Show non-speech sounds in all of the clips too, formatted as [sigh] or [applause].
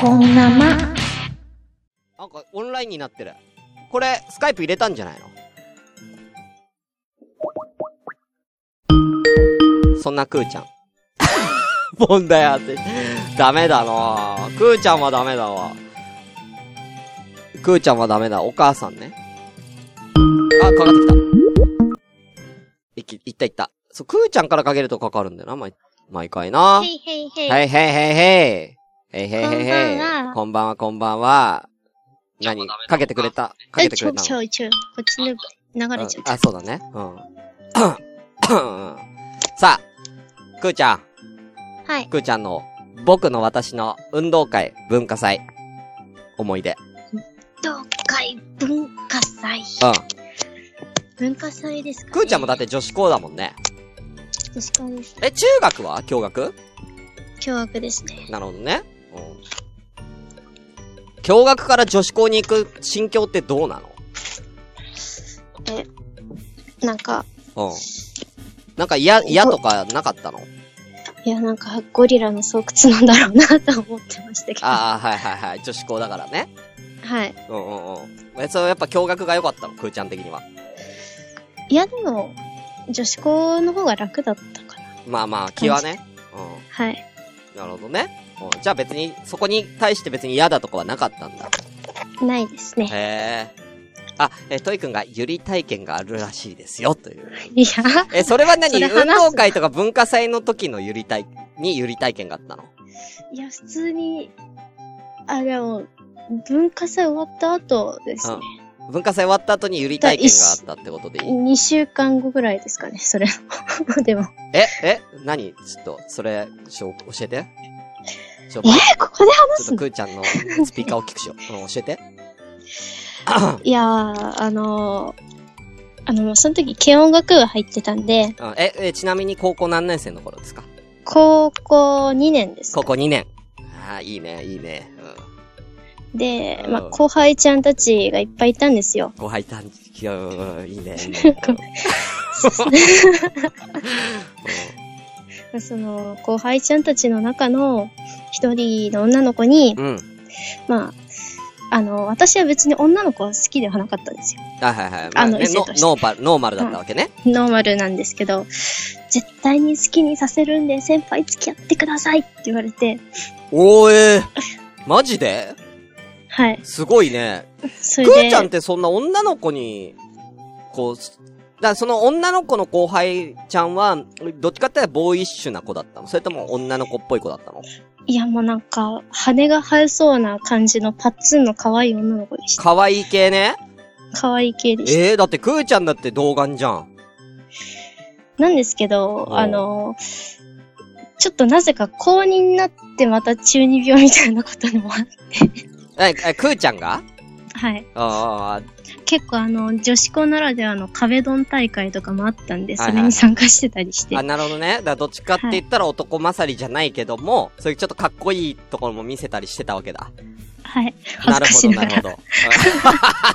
こんなま。なんか、オンラインになってる。これ、スカイプ入れたんじゃないの？そんなクーちゃん。[laughs] 問題あって。ダメだなぁ。クーちゃんはダメだわ。クーちゃんはダメだ。お母さんね。あ、かかってきた。いき、いったいった。そう、クーちゃんからかけるとかかるんだよな、毎、毎回な。へいへいへい。はいはいはいはい。へいへいへいへい。ここんばんは、こんばんは。何？かけてくれた？かけえ、ちょ、てくれたのちょ、ちょ、こっちの流れちゃうんあ、そうだね。うん。さあ、くーちゃん、う。はい。くーちゃんの、僕の私の運動会文化祭、思い出。東海文化祭。うん。文化祭ですか、ね、くーちゃんもだって女子校だもんね。確かです。え、中学は共学凶悪ですね。なるほどね。うん。共学から女子校に行く心境ってどうなえ、なんか、のうん。なんか嫌、嫌とかなかったの？いや、なんか、ゴリラの巣窟なんだろうなと思ってましたけど。ああ、はいはいはい。女子校だからね。はい。うんうんうん。え、それやっぱ共学が良かったの？くーちゃん的には。いや、でも、女子校の方が楽だったかな。まあまあ、気はね。うはい。ん。なるほどね。うんじゃあ別に、そこに対して別に嫌だとかはなかったんだ。ないですね。へえ。あ、え、トイくんがゆり体験があるらしいですよ、という。いや、え、それは何？それ運動会とか文化祭の時のゆり体、にゆり体験があったの？いや、普通に、あ、でも、文化祭終わった後ですね。文化祭終わった後にゆり体験があったってことでいい？2週間後ぐらいですかね、それも。[laughs] でも。え、え、何？ちょっと、それ、教えて。ちょ、えー、ここで話ちょっすのとくーちゃんのスピーカーを聞くしよう。[laughs] うん、教えて。いやー、あのー、あの、その時、軽音楽部入ってたんで、うんえ、え、ちなみに高校何年生の頃ですか？高校2年です。高校2年。ああ、いいね、いいね。うん。で、うんまあ、後輩ちゃんたちがいっぱいいたんですよ。後輩たん、いや、うんいいね、いいね。[laughs] [laughs] その、後輩ちゃんたちの中の一人の女の子に、うん。うん。まあ、あの、私は別に女の子は好きではなかったんですよ。あはいはい。あのねノ異性としてノーノーマルだったわけね。ノーマルなんですけど、絶対に好きにさせるんで先輩付き合ってくださいって言われて、おーえー、マジで？はい。すごいね。それで、くーちゃんってそんな女の子に、こう、だからその女の子の後輩ちゃんは、どっちかって言ったらボーイッシュな子だったの？それとも女の子っぽい子だったの？いやもうなんか、羽が生えそうな感じのパッツンの可愛い女の子でした。可愛い系ね？可愛い系でした。ええー、だってくーちゃんだって童顔じゃん。なんですけど、うんあの、ちょっとなぜか高2になってまた中二病みたいなことにもあって、え、え、くーちゃんが？はい。ああ、結構あの、女子校ならではの壁ドン大会とかもあったんで、はいはいそれに参加してたりして。あ、なるほどね。だどっちかって言ったら男勝りじゃないけども、そういうちょっとかっこいいところも見せたりしてたわけだ。はい。なるほど、しなるほど。[laughs]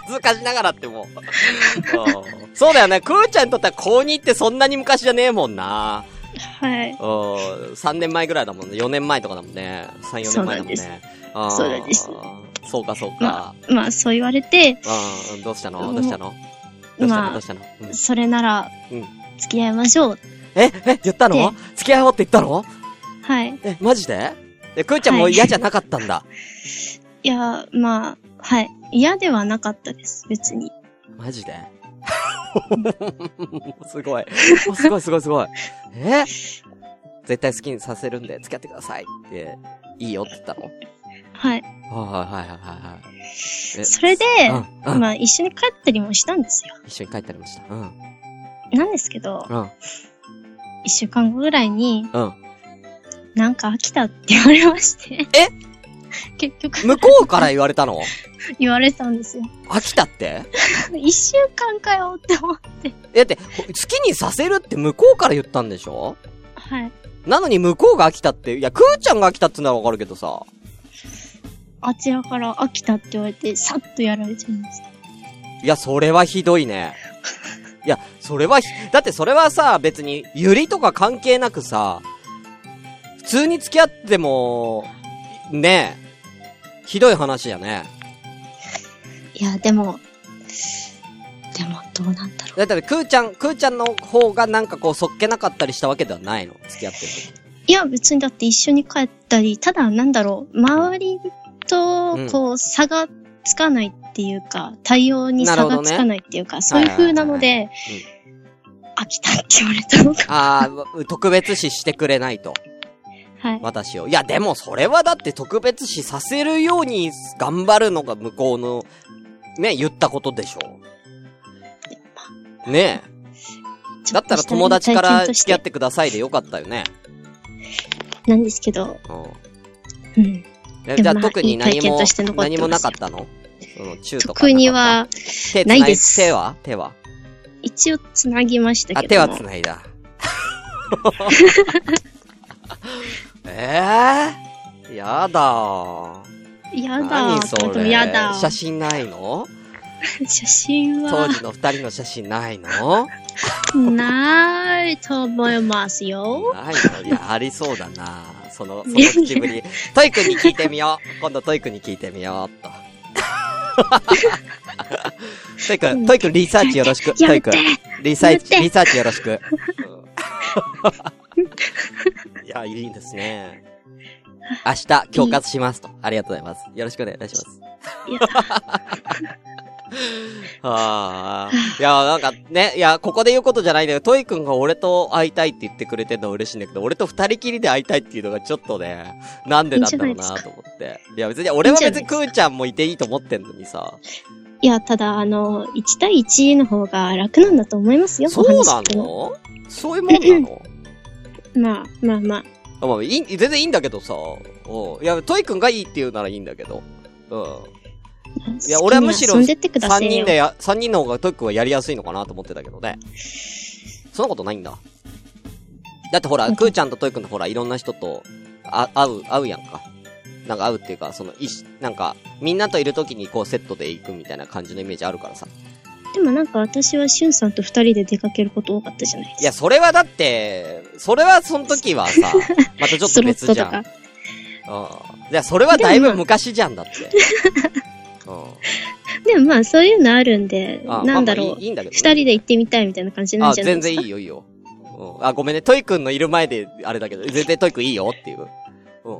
恥ずかしながらってもう。うんそうだよね。くーちゃんにとっては高2ってそんなに昔じゃねえもんな。はい。うん。3年前ぐらいだもんね。4年前とかだもんね。3、4年前だもんね。そうなんですそうか、そうか。まあ、そう言われて、うん、どうしたの？うんどうしたの？どうしたの？まあどうしたの、うんそれならうん、付き合いましょう。ええ言ったの？で付き合おうって言ったの？はい。え、マジで？え、くーちゃんもはい嫌じゃなかったんだ。[laughs] いや、まあ、はい。嫌ではなかったです、別に。マジで？[laughs] すごい。すごいすごいすごい。え？絶対好きにさせるんで付き合ってくださいって、いいよって言ったの？はい。はいはいはいはいはい。えそれで、うん、うん。まあ、一緒に帰ったりもしたんですよ。一緒に帰ってありました？うん。なんですけど、うん。一週間後ぐらいに、うん。なんか飽きたって言われまして。え？[laughs] 結局、向こうから言われたの？[laughs] 言われたんですよ。飽きたって？[laughs] 一週間かよって思って。え、だって、好きにさせるって向こうから言ったんでしょ？はい。なのに向こうが飽きたって、いや、くーちゃんが飽きたってならわかるけどさ。あちらから飽きたって言われて、さっとやられちゃいました。いや、それはひどいね。いや、それはひ、だってそれはさ、別に、ゆりとか関係なくさ、普通に付き合っても、ねひどい話やね。いや、でも、でも、どうなんだろう。だって、くーちゃん、くーちゃんの方がなんかこう、そっけなかったりしたわけではないの？付き合ってる時。いや、別にだって一緒に帰ったり、ただなんだろう、周りとうん、こう、差がつかないっていうか、対応に差がつかないっていうか、そういう風なので、飽きたって言われたのか。ああ、特別視してくれないと。はい。私を。いや、でもそれはだって特別視させるように頑張るのが向こうの、ね、言ったことでしょう。ねえ。だったら友達から付き合ってくださいでよかったよね。なんですけど、うん。じゃあ特に何も何もなかったの？その、中とか。特に。は、ないです。手は？手は？一応繋ぎましたあ、けど。手は繋いだ。え [laughs] えー、やだ。やだ。何それ？やだ。写真ないの？[laughs] 写真当は、時の二人の写真ないの？[laughs] ないと思いますよ。ないの？いや、ありそうだなその、[laughs] その口ぶり。トイくんに聞いてみよう。今度トイくんに聞いてみよう [laughs] っと。トイくん、トイくんリサーチよろしく。トイくんやめて。リサーチ、リサーチよろしく。[laughs] うんいや、いいんですね。明日、恐喝しますと。ありがとうございます。よろしくお願いします。いや、ああ。いや、なんかね、いや、ここで言うことじゃないんだけど、トイ君が俺と会いたいって言ってくれてるのは嬉しいんだけど、俺と二人きりで会いたいっていうのがちょっとね、なんでなんだろうなと思って。いや、別に、俺は別にクーちゃんもいていいと思ってんのにさ。いや、ただ、あの、1対1の方が楽なんだと思いますよ、そうなのそういうもんなの？[laughs] まあ、まあまあ。あまあ、いい、全然いいんだけどさ。うん。いや、トイ君がいいって言うならいいんだけど。うん。いや俺はむしろ好きに遊んでってくださいよ。三人でや、三人の方がトイ君はやりやすいのかなと思ってたけどね。そんなことないんだ。だってほら、うんクーちゃんとトイ君とほら、いろんな人と、あ、会う、会うやんか。なんか会うっていうか、その、いし、なんか、みんなといる時にこうセットで行くみたいな感じのイメージあるからさ。でもなんか私はしゅんさんと二人で出かけること多かったじゃないですか。いや、それはだって、それはその時はさ、[laughs] またちょっと別じゃん。うん。いや、それはだいぶ昔じゃんだって。[laughs] うん。でもまあそういうのあるんで、あなんだろうまあまあいい。いいんだけどね、二人で行ってみたいみたいな感じなんあ、じゃない？ですか。全然いいよ、いいよ。うん。あ、ごめんね。トイくんのいる前で、あれだけど、全然トイくんいいよっていう。うん。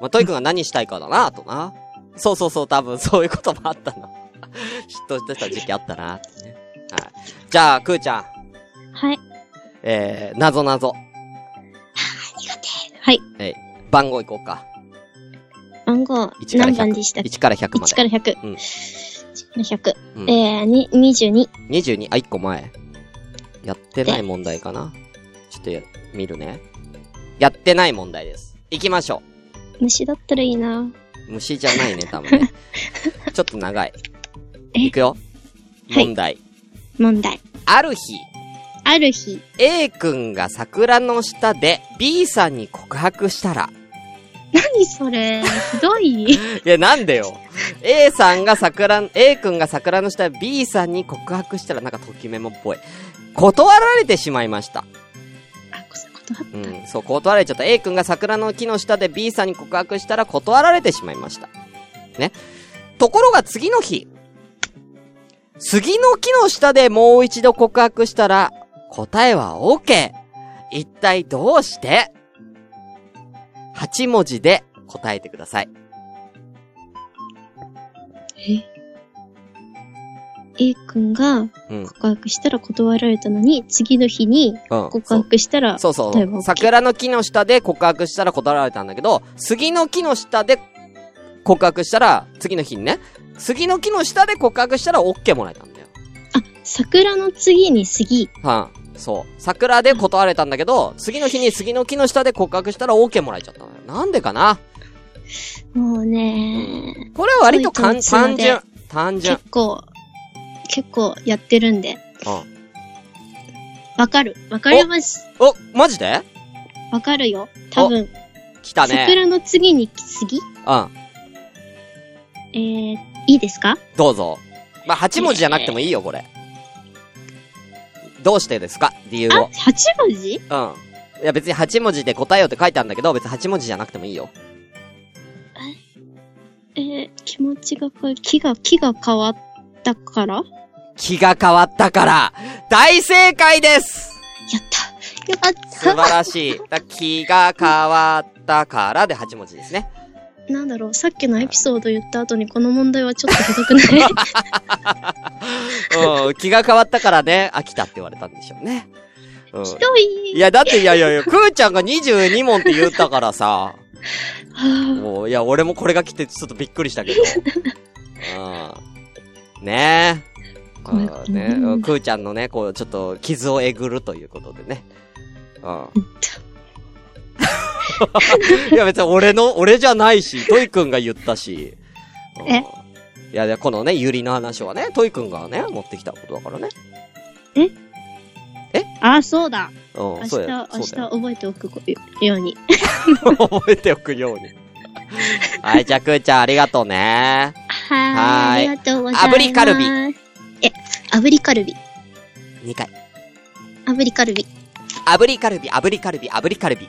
まあ、トイくんが何したいかだな、とな。そうそうそう、多分そういうこともあったな。[laughs] 嫉妬してた時期あったな、ってね。はい。じゃあ、くーちゃん。はい。えー、なぞなぞ。はい。えー、番号いこうか。番号、1から何100。番でしたっけ？1から100ま ?1 かで。ら100。うん1から100。うん。えー、に、22。22、あ、1個前。やってない問題かな？ちょっとや、見るね。やってない問題です。行きましょ虫だったらいいなう。虫じゃないね、多分ね。[laughs] ちょっと長い。え？いくよ。はい問題。問題。ある日、ある日、A 君が桜の下で B さんに告白したら、何それ、ひどい。いや、なんでよ。A さんが桜、A 君が桜の下で B さんに告白したら、なんかときメモっぽい。断られてしまいました。あ、こそ断った。うん、そう、断られちゃった。A 君が桜の木の下で B さんに告白したら断られてしまいました。ね。ところが次の日、杉の木の下でもう一度告白したら、答えは OK。一体どうして？8文字で答えてください。え ?A 君がうん。告白したら断られたのに、次の日にうん。告白したら、そうそう答えはそう。桜の木の下で告白したら断られたんだけど、杉の木の下で告白したら、次の日にね、杉の木の下で告白したら OK もらえたんだよ。あ、桜の次に杉。はん、そう。桜で断られたんだけど、次の日に杉の木の下で告白したら OK もらえちゃったのよ。なんでかな？もうね、これは割と単純。単純。結構、結構やってるんで、うん。わかる？わかります？お、マジで？わかるよ。多分、来たね。桜の次に杉うん。えー、いいですか？どうぞ。まあ、8文字じゃなくてもいいよ、これ。どうしてですか？理由あ、を。8文字？うん。いや別に8文字で答えようって書いてあるんだけど、別に8文字じゃなくてもいいよ。えー、気持ちが変わ、気が、気が変わったから？気が変わったから、大正解ですやった。よかった。素晴らしい。だ気が変わったからで8文字ですね。なんだろう、さっきのエピソード言った後にこの問題はちょっとひどくない？[laughs] うん、気が変わったからね、飽きたって言われたんでしょうね。うん。ひどい。いや、だっていやいやいや、くーちゃんが22問って言ったからさ、はもう、いや、俺もこれが来てちょっとびっくりしたけど。うん。ねえ。ねうんくーちゃんのね、こう、ちょっと、傷をえぐるということでね。うん。いや、別に俺の、俺じゃないし、トイくんが言ったし。うんえ？いや、で、このね、ゆりの話はね、トイくんがね、持ってきたことだからね。あ、そうだ。うん、明日、そうや明日覚えておくように。[laughs] 覚えておくように。はい、じゃあ、くーちゃんありがとうね。はーい。はーいありがとうございます。炙りカルビ。え、炙りカルビ。2回。炙りカルビ。炙りカルビ、炙りカルビ、炙りカルビ。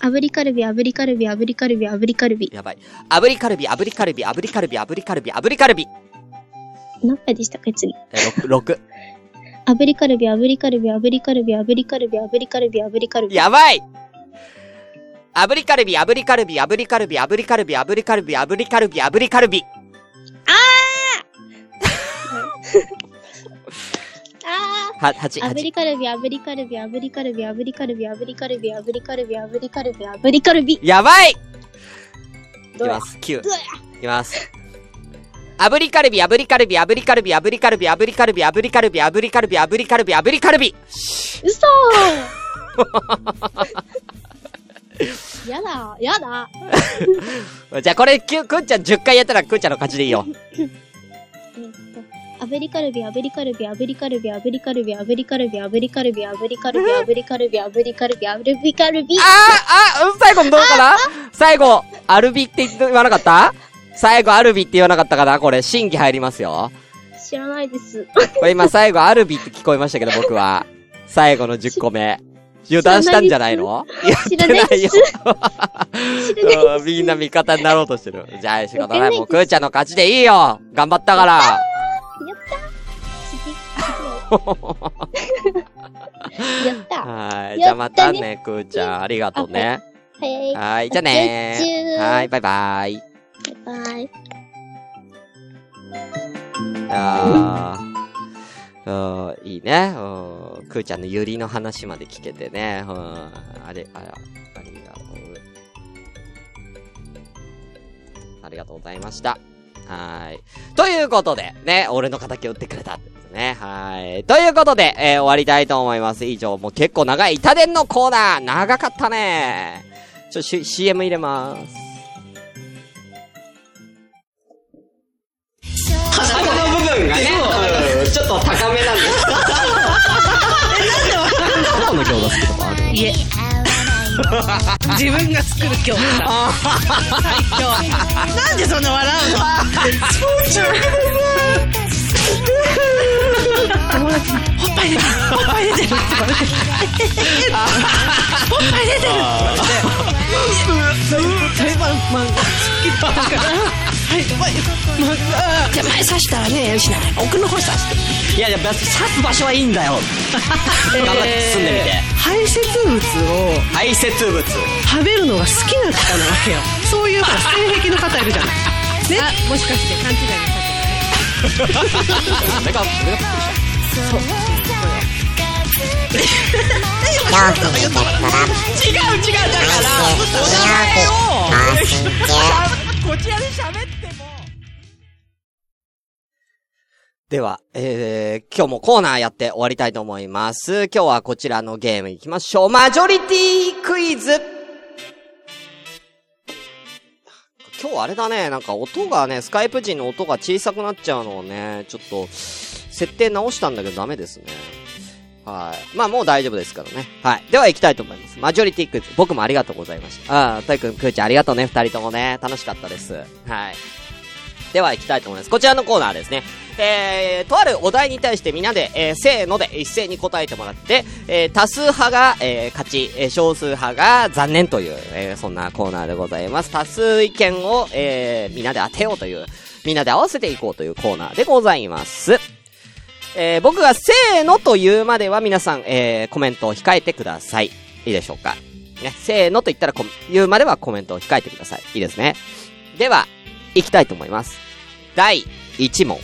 炙りカルビ、炙りカルビ、炙りカルビ、炙りカルビ。やばい。炙りカルビ、炙りカルビ、炙りカルビ、炙りカルビ、炙りカルビ。何回でしたっけ次？え、6、6。炙りカルビ、炙りカルビ、炙りカルビ、炙りカルビ、炙りカルビ、炙りカルビ。やばい炙りカルビ、炙りカルビ、炙りカルビ、炙りカルビ、炙りカルビ、炙りカルビ、炙りカルビ。あ [laughs] は、8、ー炙8。りカルビ、炙りカルビ、炙りカルビ、炙りカルビ、炙りカルビ、炙りカルビ、炙りカルビ、炙りカルビ。やばいいきます。9。いきます。炙りカルビ、炙りカルビ、炙りカルビ、炙りカルビ、炙りカルビ、炙りカルビ、炙りカルビ、炙りカルビ、炙りカルビ。嘘 [laughs] やだ、やだ。じゃあこれ、くんちゃん10回やったらくんちゃんの勝ちでいいよ。えっと、炙りカルビ、炙りカルビ、炙りカルビ、炙りカルビ、炙りカルビ、炙りカルビ、炙りカルビ、炙りカルビ、炙りカルビ、炙りカルビ。あーあうん最後のどうかな？最後、アルビって言わなかった？最後、アルビって言わなかったかな？これ、審議入りますよ。知らないです。これ今最後、アルビって聞こえましたけど、僕は。最後の10個目。油断したんじゃないの？知らないよ [laughs] みんな味方になろうとしてる。じゃあ、仕方ない。もう、くーちゃんの勝ちでいいよ頑張ったからやったはい。じゃあまたね、くーちゃん。ありがとうね。はい。はい。じゃあねはい、バイバイ。バイバイ。あーうん、いいね。うん、くーちゃんのゆりの話まで聞けてね。うん、あれ、あ、ありがとう。ありがとうございました。はい。ということで、ね、俺の仇を打ってくれたね。はい。ということで、えー終わりたいと思います。以上、もう結構長い板伝のコーナー、長かったね。ちょ、し CM 入れます。鼻の部分がね、うんちょっと高めなんです。[laughs] どこの餃子好きとかあるいえ。[laughs] 自分が作る今日。なんでそんな笑うの友達に、おっぱい出てる、おっぱい出てるって言われて、おっぱい出てるって言われて、台湾漫画好きだから、はい、漫画、手前刺したらね、よしな、奥の方刺して。いやいや、刺す場所はいいんだよ。頑張って進んでみて。排泄物を排泄物。食べるのが好きな方なわけよそういう性癖の方いるじゃないねもしかして勘違いなさってない俺が、俺がびっくりした。違う違うだからこちらで喋っても。では、えー、今日もコーナーやって終わりたいと思います。今日はこちらのゲーム行きましょう。マジョリティクイズ今日あれだね、なんか音がね、スカイプ時の音が小さくなっちゃうのをね、ちょっと、設定直したんだけどダメですね。はい。まあもう大丈夫ですからね。はい。では行きたいと思います。マジョリティクイズ。僕もありがとうございました。ああ、たいくん、くーちゃんありがとうね。二人ともね。楽しかったです。はい。では行きたいと思います。こちらのコーナーですね。えー、とあるお題に対してみんなで、えー、せーので一斉に答えてもらって、えー、多数派が、えー、勝ち、えー、少数派が残念という、えー、そんなコーナーでございます。多数意見を、えー、みんなで当てようという、みんなで合わせていこうというコーナーでございます。えー、僕がせーのと言うまでは皆さん、えー、コメントを控えてください。いいでしょうか？ね、せーのと言ったらこ言うまではコメントを控えてください。いいですね。では、行きたいと思います。第1問。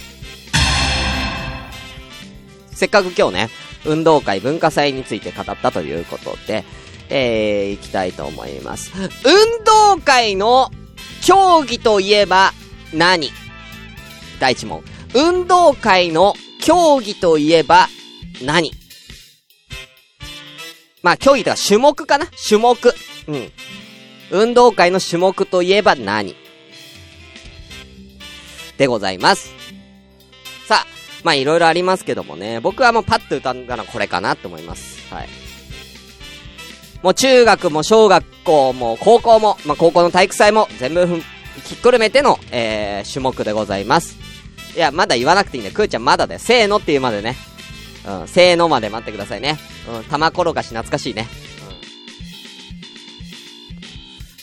せっかく今日ね、運動会文化祭について語ったということで、えー、行きたいと思います。運動会の競技といえば何？第1問。運動会の競技といえば何？まあ、競技とか種目かな？種目。うん。運動会の種目といえば何？でございます。さあ、まあいろいろありますけどもね、僕はもうパッと歌うのはこれかなと思います。はい。もう中学も小学校も高校も、まあ高校の体育祭も全部、ひっくるめての、えー、種目でございます。いや、まだ言わなくていいんだよ。くーちゃんまだだよ。せーのって言うまでね。うん、せーのまで待ってくださいね。うん、玉転がし懐かしいね。う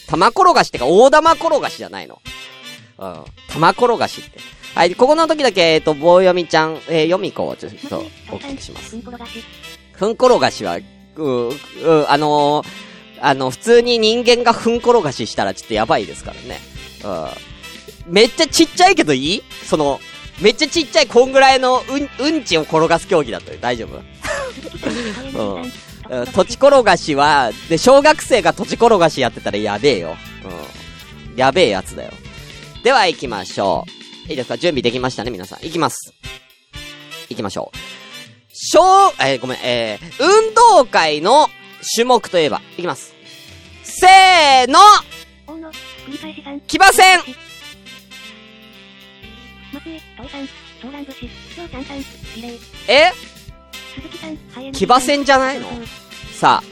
ん。玉転がしってか、大玉転がしじゃないの。うん。玉転がしって。はい、ここの時だけ、えっ、と、棒読みちゃん、えー、読み子をちょっとお聞きします。ふん転がしは、ううあのー、あの、普通に人間がふん転がししたらちょっとやばいですからね。うん。めっちゃちっちゃいけどいい？その、めっちゃちっちゃいこんぐらいのうん、うんちを転がす競技だと大丈夫？[laughs] うん。うん土地転がしは、で、小学生が土地転がしやってたらやべえよ。うん。やべえやつだよ。では行きましょう。いいですか？準備できましたね、皆さん。行きます。行きましょう。小、えーごめん、えー、運動会の種目といえば、いきます。せーの。騎馬戦え？鈴木さん、ハイエナ騎馬戦じゃないの？さあ、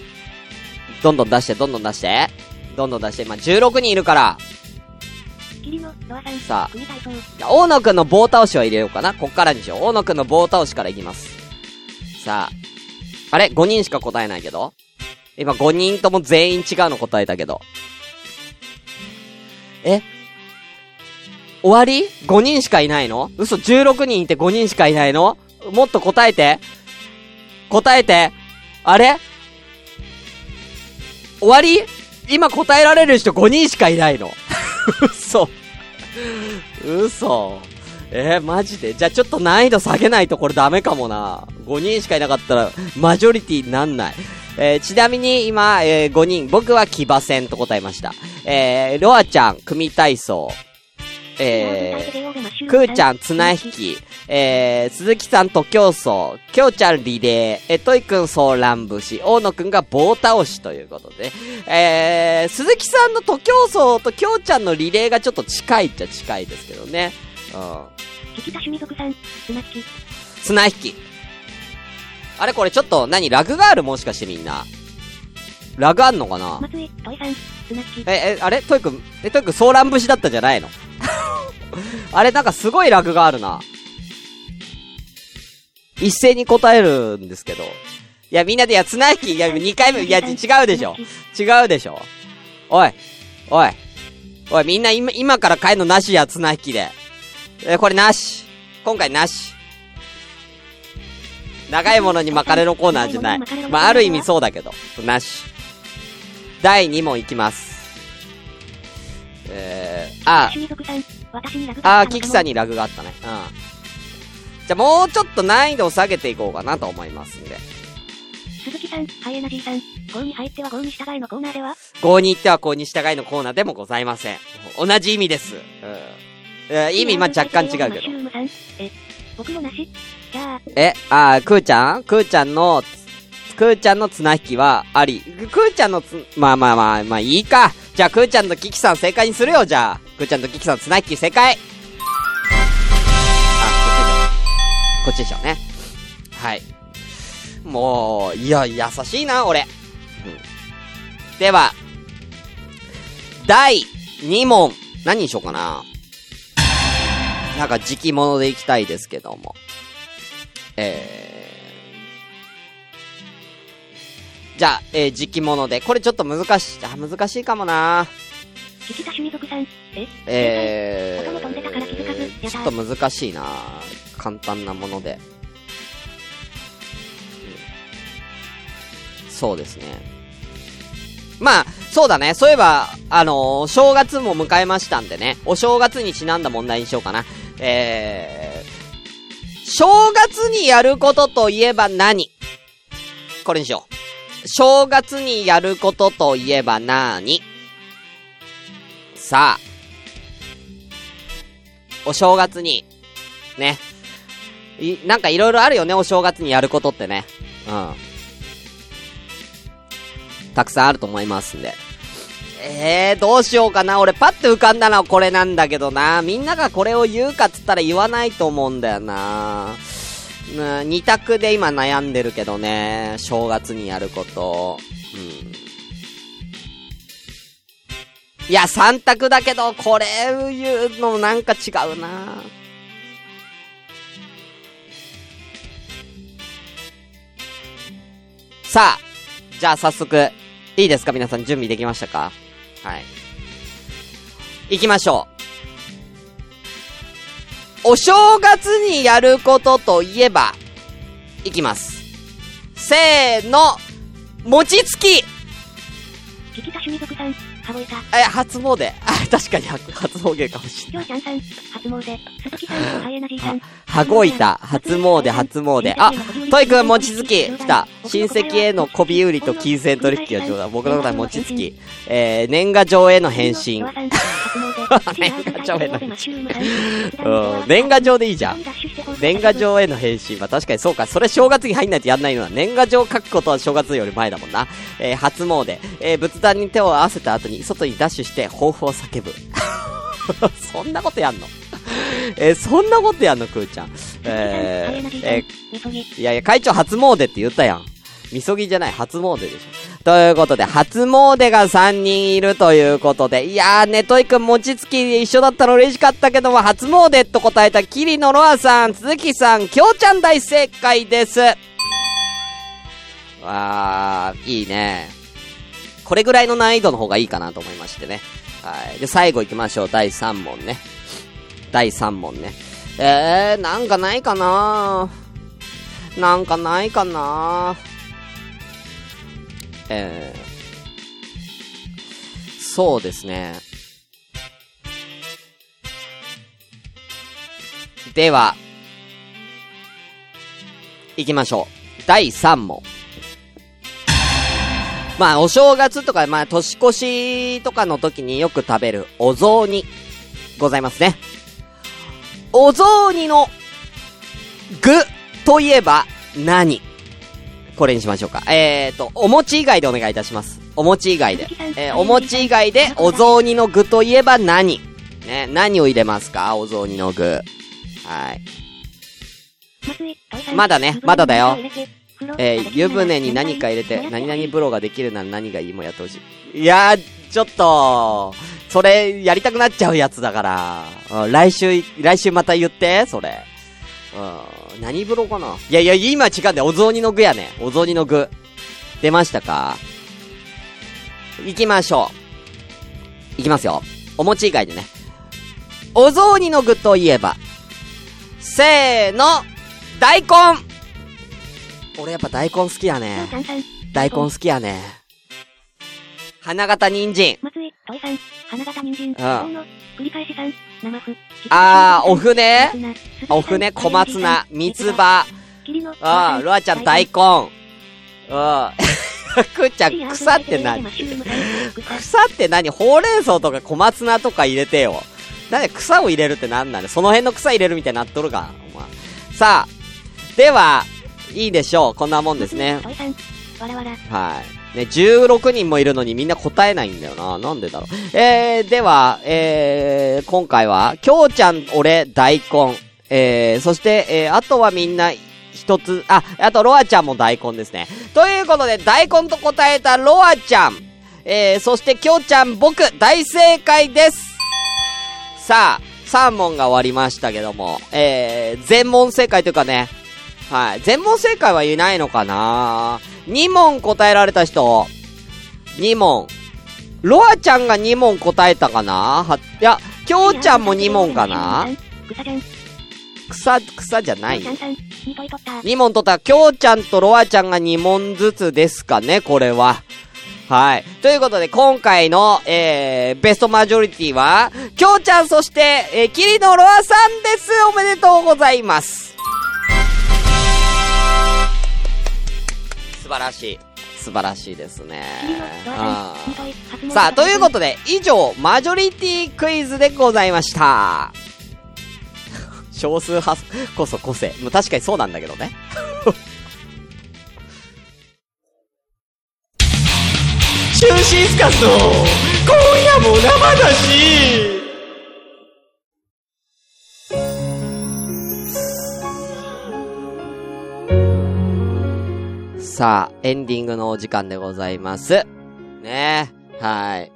どんどん出して、どんどん出して。どんどん出して。今16人いるから、さあ大野くんの棒倒しは入れようかな。こっからにしよう。大野くんの棒倒しからいきます。さあ。あれ ?5 人しか答えないけど？今5人とも全員違うの答えたけど。え？終わり ?5 人しかいないの？嘘 ?16 人いて5人しかいないの？もっと答えて。答えて。あれ？終わり？今答えられる人5人しかいないの？[laughs] 嘘。嘘。えー、マジで？じゃあちょっと難易度下げないとこれダメかもな。5人しかいなかったら、マジョリティになんない。えー、ちなみに今、えー、5人、僕は騎馬戦と答えました。えー、ロアちゃん、組体操。えー、くーちゃん、綱引き。えー、鈴木さんと競争。きょうちゃんリレー。え、といくんソーラン節。大野くんが棒倒しということで。えー、鈴木さんの徒競走ときょうちゃんのリレーがちょっと近いっちゃ近いですけどね。うん。引田趣味族さん、綱引き、綱引き。あれこれちょっと何？ラグがあるもしかしてみんな。ラグあんのかな？松江、土井さん、綱引き、え、え、あれ？トイくん、え、トイくんソーラン節だったんじゃないの？[laughs] あれなんかすごいラグがあるな。一斉に答えるんですけど。いや、みんなで、いや、綱引き、いや、2回目、いや、違うでしょ。違うでしょ。おい、おい、おい、みんな今、今から帰るのなしや、綱引きで。え、これなし。今回なし。長いものに巻かれのコーナーじゃない。まあ、ある意味そうだけど。なし。第2問いきます。えー、ああー、キキさんにラグがあったね。うん。じゃあもうちょっと難易度を下げていこうかなと思いますんで。鈴木さん、ハイエナジーさん、5に入っては5に従いのコーナーでは、5に行っては5に従いのコーナーでもございません。同じ意味です。うん。えー意味、まあ、若干違うけどえ、僕のなし？じゃあ、え、あー、くーちゃん？くーちゃんの、くーちゃんの綱引きはあり。くくーちゃんのつ、まあまあまあ、まあいいか。じゃあくーちゃんとキキさん正解にするよ、じゃあ。くーちゃんとキキさん綱引き正解。あ、こっちでしょ。こっちでしょうね。はい。もう、いや、優しいな、俺。うん。では、第2問。何にしようかな。なんか時期物でいきたいですけども。えー、じゃあ、えー、時期物で。これちょっと難しい、あ、難しいかもな聞きた趣味族さん。ええ音も飛んでたから気づかずー、ちょっと難しいな簡単なもので。うんそうですね。まあ、そうだね。そういえば、あのー正月も迎えましたんでね。お正月にちなんだ問題にしようかな。えー、正月にやることといえば何？これにしよう。正月にやることといえば何？さあ、お正月に、ね。い、なんかいろいろあるよね、お正月にやることってね。うん。たくさんあると思いますんで。えー、どうしようかな。俺パッと浮かんだのはこれなんだけどな。みんながこれを言うかっつったら言わないと思うんだよな。二択で今悩んでるけどね。正月にやること。うん。いや、三択だけど、これ言うのなんか違うな。さあ、じゃあ早速、いいですか？皆さん準備できましたか？はい。行きましょう。お正月にやることといえば、いきます。せーの、餅つき聞きた趣味族さん。羽子板。え、初詣。あ、確かに初初詣かもしれない。きょうちゃんさん。初詣。すときさん。ハイエナジーさん。羽子板、初詣、初詣。あ、トイくん餅つき、来た。親戚への媚び売りと金銭取引が上だ。僕の答え餅つき。えー、年賀状への返信。[laughs] 年賀状への返信。うん、年賀状でいいじゃん。年賀状への返信は確かにそうか。それ正月に入んないとやんないのは、年賀状書くことは正月より前だもんな。えー、初詣。えー、仏壇に手を合わせた後に、外にダッシュして、抱負を叫ぶ。[laughs] そんなことやんの？[laughs] えー、そんなことやんの、くーちゃん。えー、えー、いやいや、会長初詣って言ったやん。みそぎじゃない、初詣でしょ。ということで、初詣が3人いるということで、いやー、ねといくん餅つき一緒だったの嬉しかったけども、初詣と答えたキリノロアさん、鈴木さん、きょうちゃん大正解です。わー、いいね。これぐらいの難易度の方がいいかなと思いましてね。はい。で、最後行きましょう。第3問ね。第3問ね。えー、なんかないかな？なんかないかな？えー、そうですね。では、行きましょう。第3問。まあ、お正月とか、まあ、年越しとかの時によく食べるお雑煮、ございますね。お雑煮の具といえば何？これにしましょうか。えーと、お餅以外でお願いいたします。お餅以外で。えー、お餅以外でお雑煮の具といえば何？ね、何を入れますか？お雑煮の具。はい。まだねまだだよ。えー、湯船に何か入れて、何々風呂ができるなら何がいいもやってほしい。いやー、ちょっと、それ、やりたくなっちゃうやつだから。うん、来週、来週また言って、それ。うん、何風呂かな？いやいや、今違うんだよ。お雑煮の具やね。お雑煮の具。出ましたか？行きましょう。行きますよ。お餅以外でね。お雑煮の具といえば、せーの、大根俺やっぱ大根好きやね。大根好きやね。花形人参。松さん、花形人参、うん繰り返しさん、生麩。あー、お船お船、小松菜、三つ葉。ああ、ロアちゃん大根。うん。[laughs] くーちゃん、草って何？草って何？ほうれん草とか小松菜とか入れてよ。なんで草を入れるってなんなのその辺の草入れるみたいになっとるか。お前さあ、では、いいでしょう。こんなもんですね。はい。ね、16人もいるのにみんな答えないんだよな。なんでだろう。えー、では、えー、今回は、きょうちゃん、俺、大根。えー、そして、えー、あとはみんな、一つ、あ、あと、ロアちゃんも大根ですね。ということで、大根と答えたロアちゃん。えー、そして、きょうちゃん、僕、大正解です。さあ、3問が終わりましたけども、えー、全問正解というかね、はい。全問正解はいないのかなぁ ?2 問答えられた人、2問。ロアちゃんが2問答えたかな？は、いや、きょうちゃんも2問かな？草、草じゃない。2問取った。きょうちゃんとロアちゃんが2問ずつですかね、これは。はい。ということで、今回の、えー、ベストマジョリティは、きょうちゃん、そして、えー、キリノロアさんです。おめでとうございます。素晴らしい。素晴らしいですね。さあ、ということで、以上、マジョリティクイズでございました。[laughs] 少数派こそ個性。もう確かにそうなんだけどね。[laughs] 中心スカスの今夜も生だしさあ、エンディングのお時間でございます。ねえはい。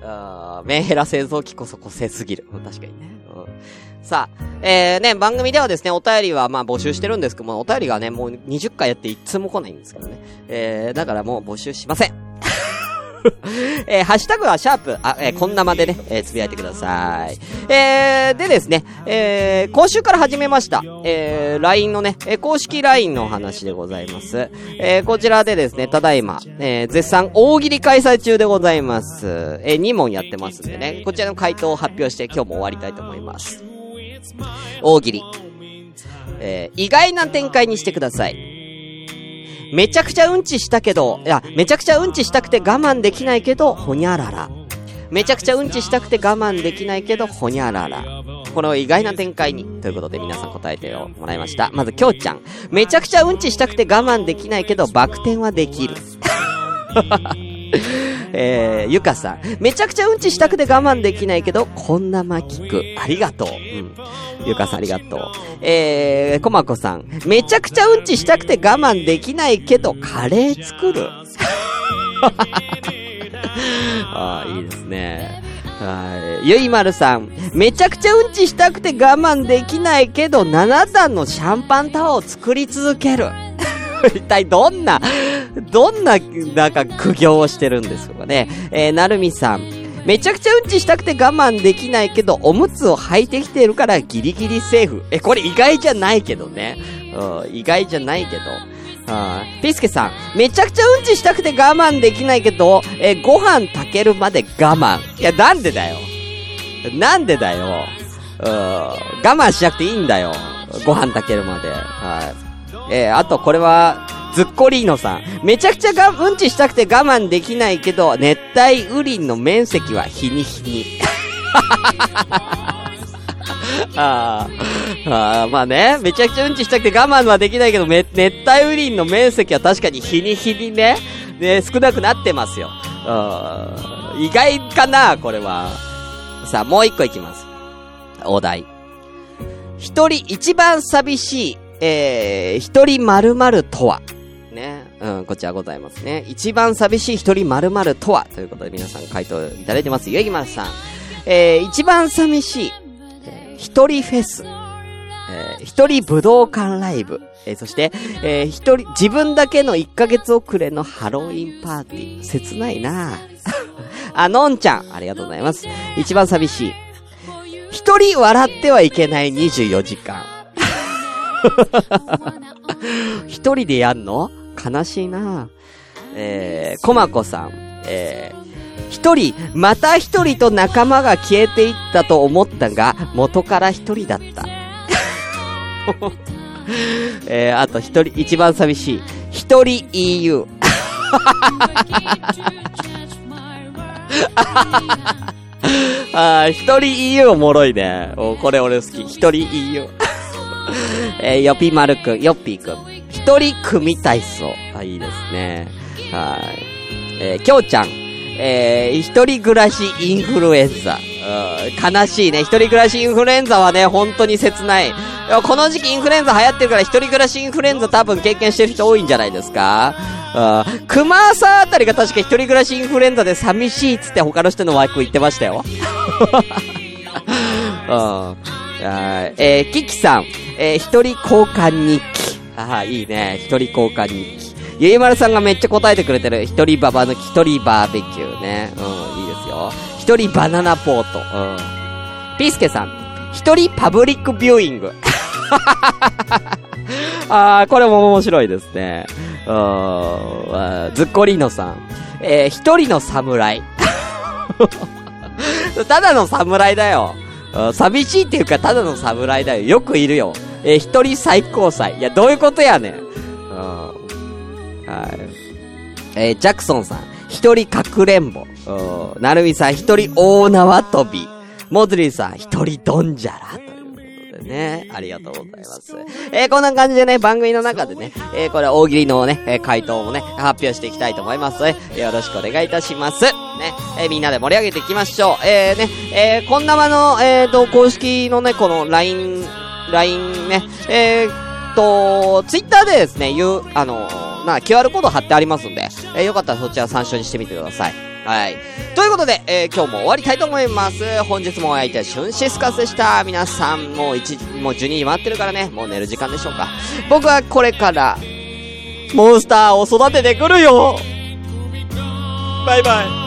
あメンヘラ製造機こそ個性すぎる。確かにね。うん、さあ、えー、ね、番組ではですね、お便りはまあ募集してるんですけども、お便りがね、もう20回やって一通も来ないんですけどね。えー、だからもう募集しません。えー、ハッシュタグはシャープ、あ、えー、こんなまでね、えー、つぶやいてください。えー、でですね、えー、今週から始めました、えー、LINE のね、えー、公式 LINE の話でございます。えー、こちらでですね、ただいま、えー、絶賛大喜利開催中でございます。えー、2問やってますんでね、こちらの回答を発表して今日も終わりたいと思います。大喜利。えー、意外な展開にしてください。めちゃくちゃうんちしたけど、いや、めちゃくちゃうんちしたくて我慢できないけど、ほにゃらら。めちゃくちゃうんちしたくて我慢できないけど、ほにゃらら。この意外な展開に。ということで皆さん答えてもらいました。まず、きょうちゃん。めちゃくちゃうんちしたくて我慢できないけど、バク転はできる。[laughs] [laughs] えー、ゆかさん。めちゃくちゃうんちしたくて我慢できないけど、こんな巻きく。ありがとう。うん。ゆかさんありがとう。えー、こまこさん。めちゃくちゃうんちしたくて我慢できないけど、カレー作る。[laughs] ああ、いいですね。はい。ゆいまるさん。めちゃくちゃうんちしたくて我慢できないけど、7段のシャンパンタワーを作り続ける。[laughs] 一体どんな、[laughs] どんな、なんか苦行をしてるんですかね。えー、なるみさん。めちゃくちゃうんちしたくて我慢できないけど、おむつを履いてきてるからギリギリセーフ。え、これ意外じゃないけどね。うん、意外じゃないけど。あピスケさん、めちゃくちゃうんちしたくて我慢できないけど、えご飯炊けるまで我慢。いや、なんでだよ。なんでだよ。うん、我慢しなくていいんだよ。ご飯炊けるまで。はい。えー、あとこれは、ズッコリーノさん。めちゃくちゃが、うんちしたくて我慢できないけど、熱帯雨林の面積は日に日に。[laughs] ああ、まあね、めちゃくちゃうんちしたくて我慢はできないけど、熱帯雨林の面積は確かに日に日にね、ね、少なくなってますよ。意外かな、これは。さあ、もう一個いきます。お題。一人一番寂しい、えー、一人〇〇とは？ね。うん、こちらございますね。一番寂しい一人〇〇とはということで皆さん回答いただいてます。ゆえぎまさん。えー、一番寂しい、えー、一人フェス。えー、一人武道館ライブ。えー、そして、えー、一人、自分だけの1ヶ月遅れのハロウィンパーティー。切ないな [laughs] あ、のんちゃん。ありがとうございます。一番寂しい。一人笑ってはいけない24時間。[laughs] 一人でやんの？悲しいなえー、コマコさん、えー、一人、また一人と仲間が消えていったと思ったが、元から一人だった。[laughs] えー、あと一人、一番寂しい。一人 EU。[laughs] あ一人 EU おもろいね。おこれ俺好き。一人 EU。[laughs] えー、よぴまるくん、よっぴーくん。一人組体操。あ、いいですね。はい。えー、きょうちゃん。えー、一人暮らしインフルエンザ。悲しいね。一人暮らしインフルエンザはね、本当に切ない。この時期インフルエンザ流行ってるから一人暮らしインフルエンザ多分経験してる人多いんじゃないですか熊さんあたりが確か一人暮らしインフルエンザで寂しいっつって他の人の枠言ってましたよ。[laughs] はいえー、キキさん、えー、一人交換日。ああ、いいね。一人交換日記。ゆいまるさんがめっちゃ答えてくれてる。一人ババ抜き、一人バーベキューね。うん、いいですよ。一人バナナポート。うん。ピースケさん、一人パブリックビューイング。[laughs] あー、これも面白いですね。うーん、ズッコリーノさん。えー、一人の侍。[laughs] ただの侍だよ。寂しいっていうか、ただの侍だよ。よくいるよ。えー、一人最高裁。いや、どういうことやねん。うん。はい。えー、ジャクソンさん。一人かくれんぼ。うん。なるみさん、一人大縄跳び。モズリーさん、一人ドンジャラ。ということでね。ありがとうございます。えー、こんな感じでね、番組の中でね、えー、これ大喜利のね、えー回答もね、発表していきたいと思いますので、よろしくお願いいたします。ね、えみんなで盛り上げていきましょう。え、ね、え、こんなまの、えーと、公式のね、この LINE、LINE ね、えーと、ツイッターでですね、いう、あのー、な、QR コード貼ってありますんで、えーよかったらそちら参照にしてみてください。はい。ということで、えー今日も終わりたいと思います。本日もお相手はシュンシスカスでした。皆さん、もう1、もう12時回ってるからね、もう寝る時間でしょうか。僕はこれから、モンスターを育ててくるよバイバイ。